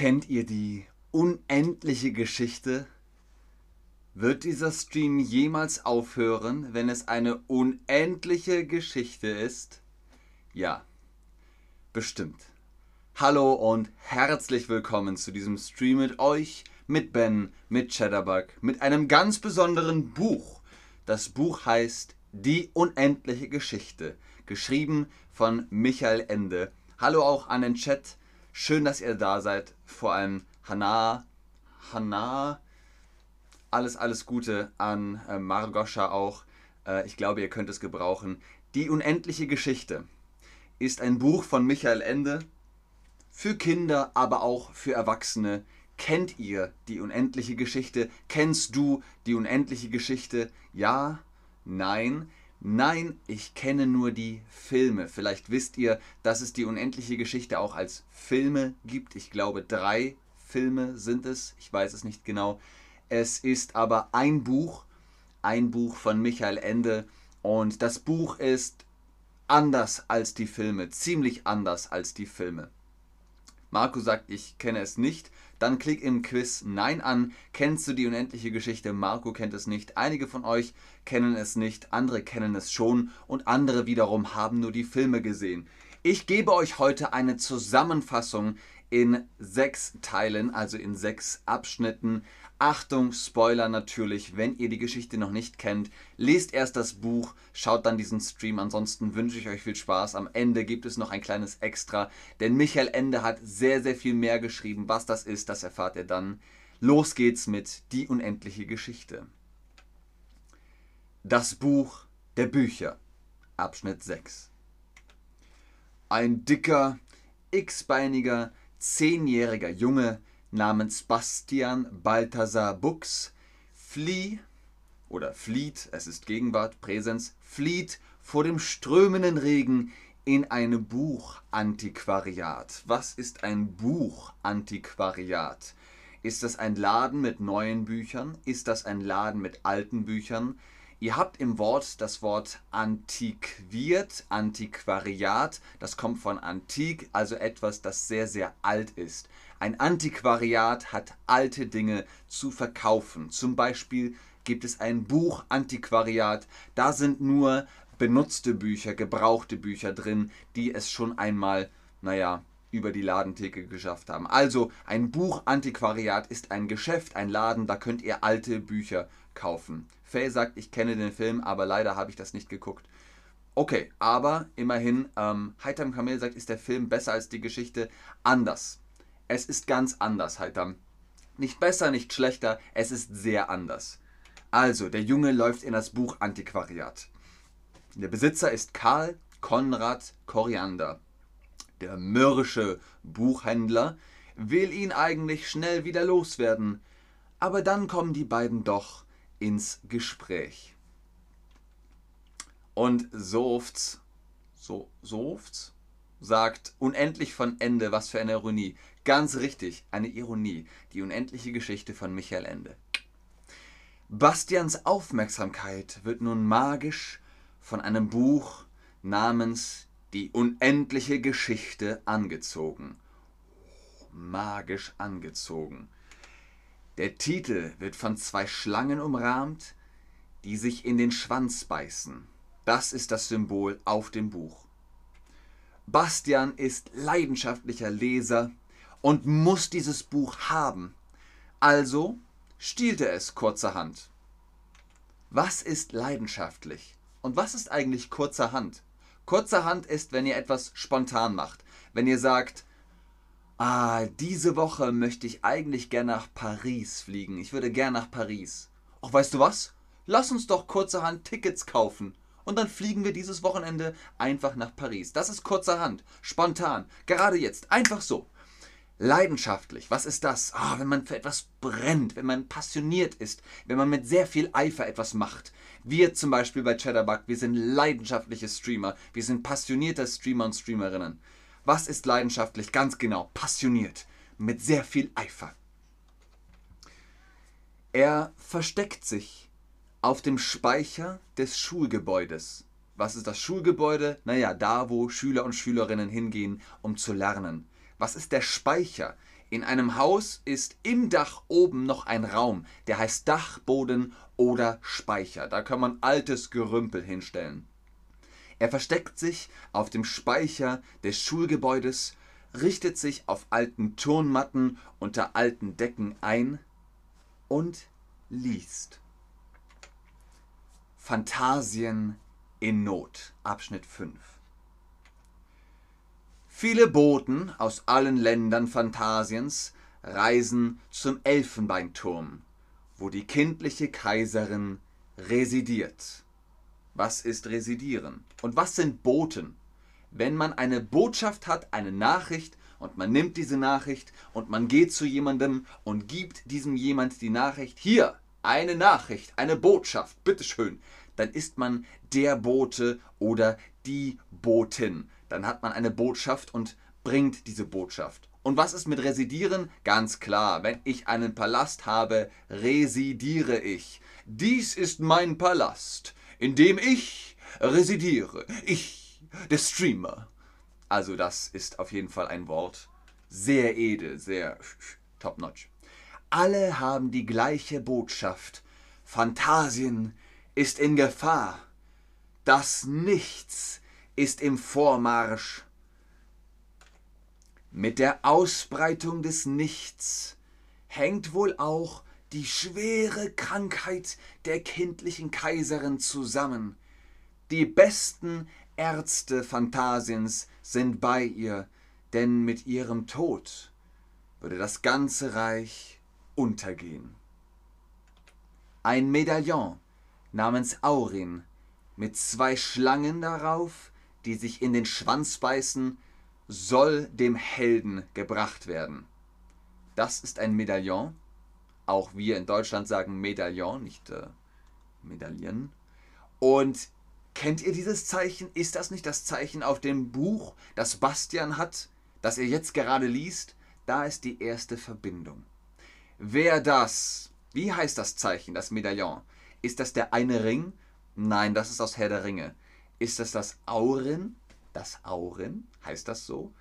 Kennt ihr die unendliche Geschichte? Wird dieser Stream jemals aufhören, wenn es eine unendliche Geschichte ist? Ja, bestimmt. Hallo und herzlich willkommen zu diesem Stream mit euch, mit Ben, mit Cheddarbug, mit einem ganz besonderen Buch. Das Buch heißt Die unendliche Geschichte, geschrieben von Michael Ende. Hallo auch an den Chat. Schön, dass ihr da seid. Vor allem Hannah, Hannah, alles, alles Gute an äh, Margoscha auch. Äh, ich glaube, ihr könnt es gebrauchen. Die unendliche Geschichte ist ein Buch von Michael Ende. Für Kinder, aber auch für Erwachsene. Kennt ihr die unendliche Geschichte? Kennst du die unendliche Geschichte? Ja? Nein? Nein, ich kenne nur die Filme. Vielleicht wisst ihr, dass es die unendliche Geschichte auch als Filme gibt. Ich glaube, drei Filme sind es. Ich weiß es nicht genau. Es ist aber ein Buch, ein Buch von Michael Ende. Und das Buch ist anders als die Filme, ziemlich anders als die Filme. Marco sagt, ich kenne es nicht. Dann klick im Quiz Nein an. Kennst du die unendliche Geschichte? Marco kennt es nicht. Einige von euch kennen es nicht, andere kennen es schon und andere wiederum haben nur die Filme gesehen. Ich gebe euch heute eine Zusammenfassung in sechs Teilen, also in sechs Abschnitten. Achtung, Spoiler natürlich, wenn ihr die Geschichte noch nicht kennt, lest erst das Buch, schaut dann diesen Stream. Ansonsten wünsche ich euch viel Spaß. Am Ende gibt es noch ein kleines Extra, denn Michael Ende hat sehr, sehr viel mehr geschrieben. Was das ist, das erfahrt ihr dann. Los geht's mit Die unendliche Geschichte. Das Buch der Bücher, Abschnitt 6. Ein dicker, x-beiniger, zehnjähriger Junge namens Bastian Balthasar Bux flieh oder flieht, es ist Gegenwart, Präsens, flieht vor dem strömenden Regen in ein Buchantiquariat. Was ist ein Buchantiquariat? Ist das ein Laden mit neuen Büchern? Ist das ein Laden mit alten Büchern? Ihr habt im Wort das Wort antiquiert, Antiquariat. Das kommt von antik, also etwas, das sehr, sehr alt ist. Ein Antiquariat hat alte Dinge zu verkaufen. Zum Beispiel gibt es ein Buchantiquariat. Da sind nur benutzte Bücher, gebrauchte Bücher drin, die es schon einmal, naja, über die Ladentheke geschafft haben. Also ein Buchantiquariat ist ein Geschäft, ein Laden, da könnt ihr alte Bücher kaufen. Faye sagt, ich kenne den Film, aber leider habe ich das nicht geguckt. Okay, aber immerhin, ähm, Heitam Kamel sagt, ist der Film besser als die Geschichte? Anders. Es ist ganz anders, Heitam. Nicht besser, nicht schlechter, es ist sehr anders. Also, der Junge läuft in das Buch Antiquariat. Der Besitzer ist Karl Konrad Koriander. Der mürrische Buchhändler will ihn eigentlich schnell wieder loswerden, aber dann kommen die beiden doch ins Gespräch. Und Softs, so, Softs sagt unendlich von Ende, was für eine Ironie. Ganz richtig, eine Ironie, die unendliche Geschichte von Michael Ende. Bastians Aufmerksamkeit wird nun magisch von einem Buch namens Die unendliche Geschichte angezogen. Magisch angezogen. Der Titel wird von zwei Schlangen umrahmt, die sich in den Schwanz beißen. Das ist das Symbol auf dem Buch. Bastian ist leidenschaftlicher Leser und muss dieses Buch haben. Also stiehlt er es kurzerhand. Was ist leidenschaftlich? Und was ist eigentlich kurzerhand? Kurzerhand ist, wenn ihr etwas spontan macht. Wenn ihr sagt, Ah, diese Woche möchte ich eigentlich gern nach Paris fliegen. Ich würde gern nach Paris. Ach, weißt du was? Lass uns doch kurzerhand Tickets kaufen. Und dann fliegen wir dieses Wochenende einfach nach Paris. Das ist kurzerhand, spontan, gerade jetzt, einfach so. Leidenschaftlich, was ist das? Ah, wenn man für etwas brennt, wenn man passioniert ist, wenn man mit sehr viel Eifer etwas macht. Wir zum Beispiel bei Cheddarbug, wir sind leidenschaftliche Streamer, wir sind passionierte Streamer und Streamerinnen. Was ist leidenschaftlich? Ganz genau, passioniert, mit sehr viel Eifer. Er versteckt sich auf dem Speicher des Schulgebäudes. Was ist das Schulgebäude? Naja, da, wo Schüler und Schülerinnen hingehen, um zu lernen. Was ist der Speicher? In einem Haus ist im Dach oben noch ein Raum, der heißt Dachboden oder Speicher. Da kann man altes Gerümpel hinstellen. Er versteckt sich auf dem Speicher des Schulgebäudes, richtet sich auf alten Turnmatten unter alten Decken ein und liest. Phantasien in Not, Abschnitt 5. Viele Boten aus allen Ländern Phantasiens reisen zum Elfenbeinturm, wo die kindliche Kaiserin residiert. Was ist residieren? Und was sind Boten? Wenn man eine Botschaft hat, eine Nachricht, und man nimmt diese Nachricht und man geht zu jemandem und gibt diesem jemand die Nachricht, hier, eine Nachricht, eine Botschaft, bitteschön, dann ist man der Bote oder die Botin dann hat man eine Botschaft und bringt diese Botschaft. Und was ist mit Residieren? Ganz klar, wenn ich einen Palast habe, residiere ich. Dies ist mein Palast, in dem ich residiere. Ich, der Streamer. Also das ist auf jeden Fall ein Wort. Sehr edel, sehr top-notch. Alle haben die gleiche Botschaft. Phantasien ist in Gefahr. Das Nichts ist im Vormarsch. Mit der Ausbreitung des Nichts hängt wohl auch die schwere Krankheit der kindlichen Kaiserin zusammen. Die besten Ärzte Phantasiens sind bei ihr, denn mit ihrem Tod würde das ganze Reich untergehen. Ein Medaillon namens Aurin mit zwei Schlangen darauf die sich in den Schwanz beißen, soll dem Helden gebracht werden. Das ist ein Medaillon. Auch wir in Deutschland sagen Medaillon, nicht äh, Medaillen. Und kennt ihr dieses Zeichen? Ist das nicht das Zeichen auf dem Buch, das Bastian hat, das er jetzt gerade liest? Da ist die erste Verbindung. Wer das? Wie heißt das Zeichen, das Medaillon? Ist das der eine Ring? Nein, das ist aus Herr der Ringe. Ist das das Auren? Das Auren? Heißt das so?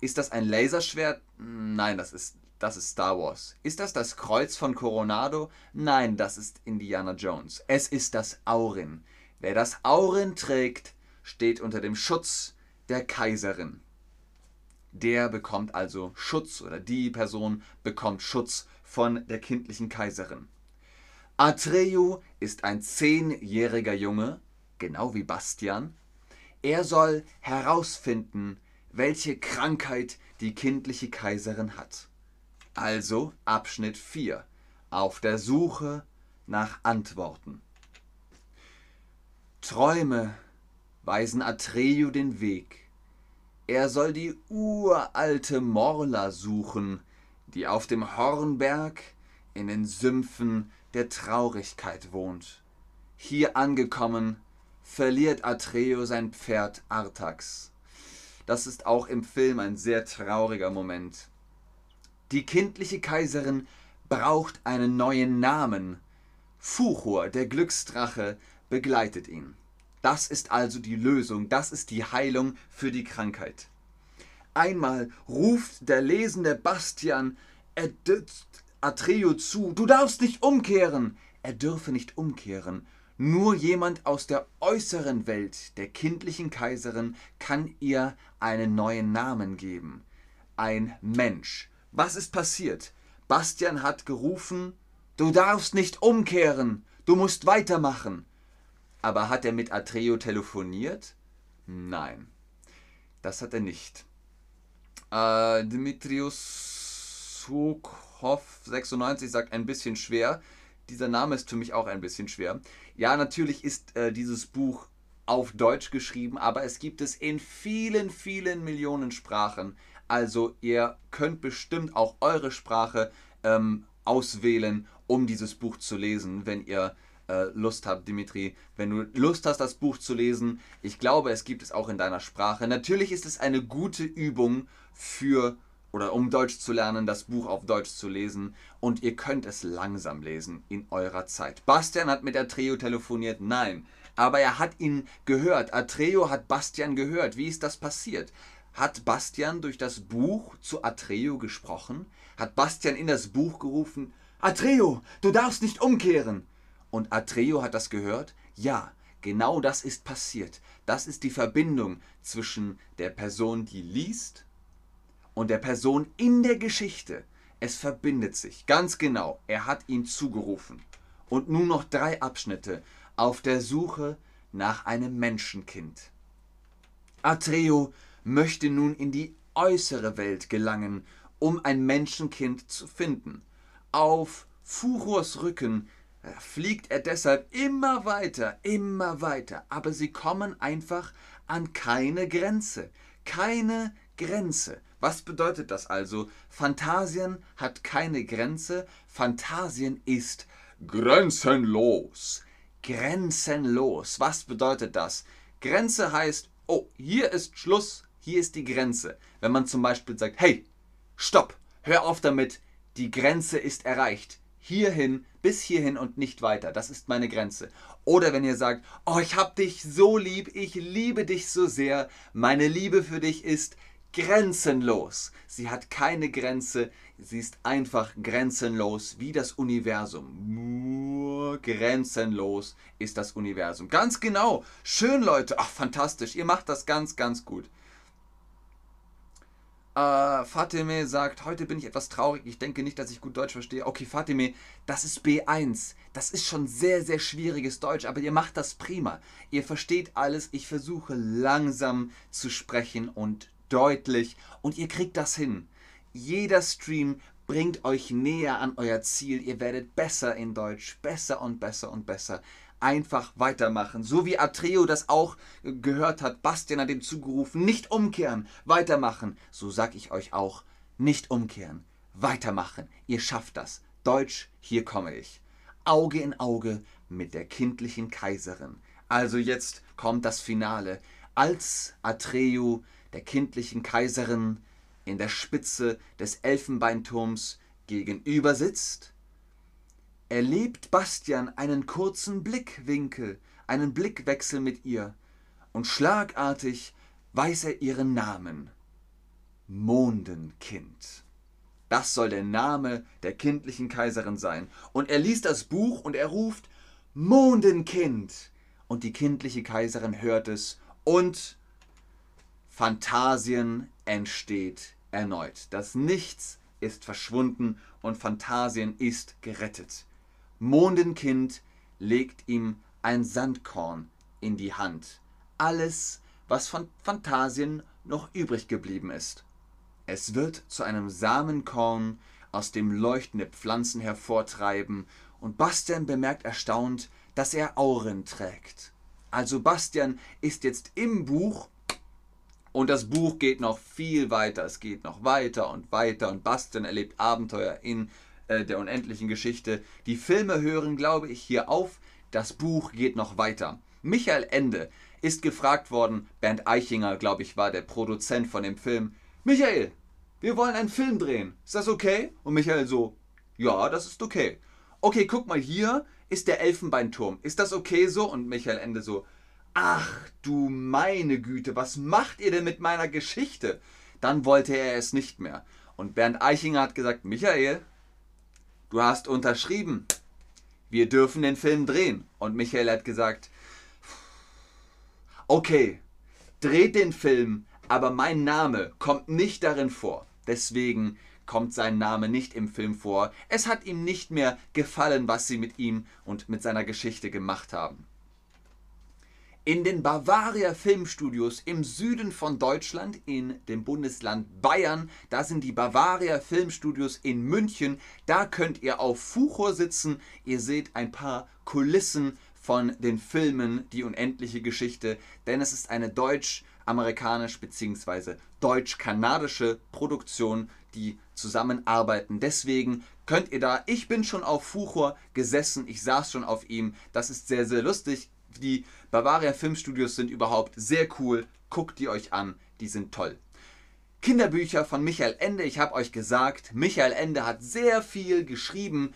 Ist das ein Laserschwert? Nein, das ist, das ist Star Wars. Ist das das Kreuz von Coronado? Nein, das ist Indiana Jones. Es ist das Auren. Wer das Auren trägt, steht unter dem Schutz der Kaiserin. Der bekommt also Schutz oder die Person bekommt Schutz von der kindlichen Kaiserin. Atreyu ist ein zehnjähriger Junge, genau wie Bastian. Er soll herausfinden, welche Krankheit die kindliche Kaiserin hat. Also Abschnitt 4. Auf der Suche nach Antworten. Träume weisen Atreyu den Weg. Er soll die uralte Morla suchen, die auf dem Hornberg in den Sümpfen der Traurigkeit wohnt. Hier angekommen, verliert Atreo sein Pferd Artax. Das ist auch im Film ein sehr trauriger Moment. Die kindliche Kaiserin braucht einen neuen Namen. Fuchur, der Glücksdrache, begleitet ihn. Das ist also die Lösung, das ist die Heilung für die Krankheit. Einmal ruft der lesende Bastian Atreo zu, du darfst nicht umkehren. Er dürfe nicht umkehren, nur jemand aus der äußeren Welt, der kindlichen Kaiserin, kann ihr einen neuen Namen geben. Ein Mensch. Was ist passiert? Bastian hat gerufen, du darfst nicht umkehren, du musst weitermachen. Aber hat er mit Atreo telefoniert? Nein, das hat er nicht. Äh, Dimitrios Sukhoff 96 sagt ein bisschen schwer. Dieser Name ist für mich auch ein bisschen schwer. Ja, natürlich ist äh, dieses Buch auf Deutsch geschrieben, aber es gibt es in vielen, vielen Millionen Sprachen. Also ihr könnt bestimmt auch eure Sprache ähm, auswählen, um dieses Buch zu lesen, wenn ihr äh, Lust habt, Dimitri. Wenn du Lust hast, das Buch zu lesen, ich glaube, es gibt es auch in deiner Sprache. Natürlich ist es eine gute Übung für oder um Deutsch zu lernen, das Buch auf Deutsch zu lesen und ihr könnt es langsam lesen in eurer Zeit. Bastian hat mit Atreo telefoniert, nein, aber er hat ihn gehört. Atreo hat Bastian gehört. Wie ist das passiert? Hat Bastian durch das Buch zu Atreo gesprochen? Hat Bastian in das Buch gerufen, Atreo, du darfst nicht umkehren? Und Atreo hat das gehört? Ja, genau das ist passiert. Das ist die Verbindung zwischen der Person, die liest, und der Person in der Geschichte. Es verbindet sich, ganz genau. Er hat ihn zugerufen. Und nun noch drei Abschnitte auf der Suche nach einem Menschenkind. Atreo möchte nun in die äußere Welt gelangen, um ein Menschenkind zu finden. Auf Furors Rücken äh, fliegt er deshalb immer weiter, immer weiter, aber sie kommen einfach an keine Grenze. Keine Grenze. Was bedeutet das also? Phantasien hat keine Grenze, Phantasien ist grenzenlos. Grenzenlos. Was bedeutet das? Grenze heißt, oh, hier ist Schluss, hier ist die Grenze. Wenn man zum Beispiel sagt, hey, stopp, hör auf damit, die Grenze ist erreicht. Hierhin, bis hierhin und nicht weiter. Das ist meine Grenze. Oder wenn ihr sagt, oh, ich hab dich so lieb, ich liebe dich so sehr, meine Liebe für dich ist grenzenlos. Sie hat keine Grenze, sie ist einfach grenzenlos wie das Universum. Grenzenlos ist das Universum. Ganz genau. Schön, Leute. Ach, fantastisch. Ihr macht das ganz, ganz gut. Äh, Fatime sagt, heute bin ich etwas traurig. Ich denke nicht, dass ich gut Deutsch verstehe. Okay, Fatime, das ist B1. Das ist schon sehr, sehr schwieriges Deutsch, aber ihr macht das prima. Ihr versteht alles. Ich versuche langsam zu sprechen und deutlich und ihr kriegt das hin. Jeder Stream bringt euch näher an euer Ziel. Ihr werdet besser in Deutsch, besser und besser und besser. Einfach weitermachen. So wie Atreo das auch gehört hat. Bastian hat ihm zugerufen, nicht umkehren, weitermachen. So sag ich euch auch, nicht umkehren, weitermachen. Ihr schafft das. Deutsch, hier komme ich. Auge in Auge mit der kindlichen Kaiserin. Also jetzt kommt das Finale. Als Atreo der kindlichen Kaiserin in der Spitze des Elfenbeinturms gegenüber sitzt, erlebt Bastian einen kurzen Blickwinkel, einen Blickwechsel mit ihr, und schlagartig weiß er ihren Namen. Mondenkind. Das soll der Name der kindlichen Kaiserin sein. Und er liest das Buch und er ruft Mondenkind. Und die kindliche Kaiserin hört es und Phantasien entsteht erneut. Das Nichts ist verschwunden und Phantasien ist gerettet. Mondenkind legt ihm ein Sandkorn in die Hand. Alles, was von Phantasien noch übrig geblieben ist. Es wird zu einem Samenkorn, aus dem leuchtende Pflanzen hervortreiben, und Bastian bemerkt erstaunt, dass er Auren trägt. Also Bastian ist jetzt im Buch und das Buch geht noch viel weiter. Es geht noch weiter und weiter und Bastian erlebt Abenteuer in äh, der unendlichen Geschichte. Die Filme hören, glaube ich, hier auf. Das Buch geht noch weiter. Michael Ende ist gefragt worden. Bernd Eichinger, glaube ich, war der Produzent von dem Film. Michael, wir wollen einen Film drehen. Ist das okay? Und Michael so, ja, das ist okay. Okay, guck mal, hier ist der Elfenbeinturm. Ist das okay so? Und Michael Ende so, Ach du meine Güte, was macht ihr denn mit meiner Geschichte? Dann wollte er es nicht mehr. Und Bernd Eichinger hat gesagt, Michael, du hast unterschrieben. Wir dürfen den Film drehen. Und Michael hat gesagt, okay, dreht den Film, aber mein Name kommt nicht darin vor. Deswegen kommt sein Name nicht im Film vor. Es hat ihm nicht mehr gefallen, was sie mit ihm und mit seiner Geschichte gemacht haben. In den Bavaria Filmstudios im Süden von Deutschland, in dem Bundesland Bayern, da sind die Bavaria Filmstudios in München. Da könnt ihr auf Fuchor sitzen. Ihr seht ein paar Kulissen von den Filmen Die unendliche Geschichte, denn es ist eine deutsch-amerikanisch bzw. deutsch-kanadische Produktion, die zusammenarbeiten. Deswegen könnt ihr da, ich bin schon auf Fuchor gesessen, ich saß schon auf ihm. Das ist sehr, sehr lustig die Bavaria Filmstudios sind überhaupt sehr cool. Guckt die euch an, die sind toll. Kinderbücher von Michael Ende. Ich habe euch gesagt, Michael Ende hat sehr viel geschrieben.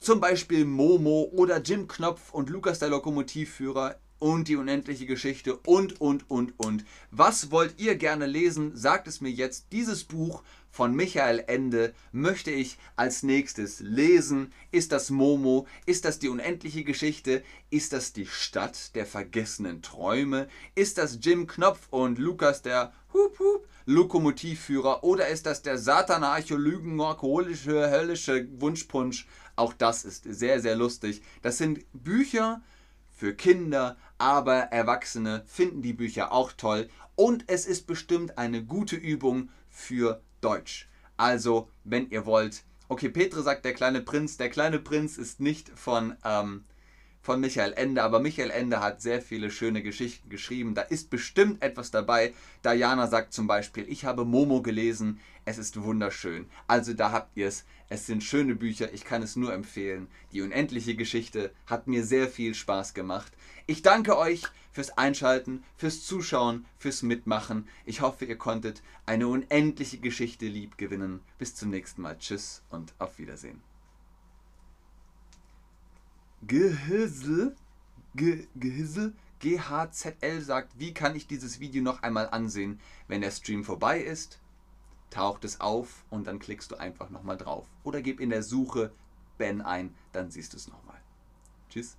Zum Beispiel Momo oder Jim Knopf und Lukas der Lokomotivführer. Und die unendliche Geschichte und, und, und, und. Was wollt ihr gerne lesen? Sagt es mir jetzt. Dieses Buch von Michael Ende möchte ich als nächstes lesen. Ist das Momo? Ist das die unendliche Geschichte? Ist das die Stadt der vergessenen Träume? Ist das Jim Knopf und Lukas der Hup Hup Lokomotivführer? Oder ist das der Satanarcho Lügen alkoholische höllische Wunschpunsch? Auch das ist sehr, sehr lustig. Das sind Bücher für Kinder, aber Erwachsene finden die Bücher auch toll und es ist bestimmt eine gute Übung für Deutsch. Also, wenn ihr wollt, okay, Petre sagt der kleine Prinz, der kleine Prinz ist nicht von, ähm, von Michael Ende, aber Michael Ende hat sehr viele schöne Geschichten geschrieben. Da ist bestimmt etwas dabei. Diana sagt zum Beispiel, ich habe Momo gelesen, es ist wunderschön. Also da habt ihr es. Es sind schöne Bücher, ich kann es nur empfehlen. Die unendliche Geschichte hat mir sehr viel Spaß gemacht. Ich danke euch fürs Einschalten, fürs Zuschauen, fürs Mitmachen. Ich hoffe, ihr konntet eine unendliche Geschichte lieb gewinnen. Bis zum nächsten Mal. Tschüss und auf Wiedersehen. Gehissel, Ge Gehissel, GHZL sagt, wie kann ich dieses Video noch einmal ansehen, wenn der Stream vorbei ist? taucht es auf und dann klickst du einfach nochmal drauf. Oder gib in der Suche Ben ein, dann siehst du es nochmal. Tschüss.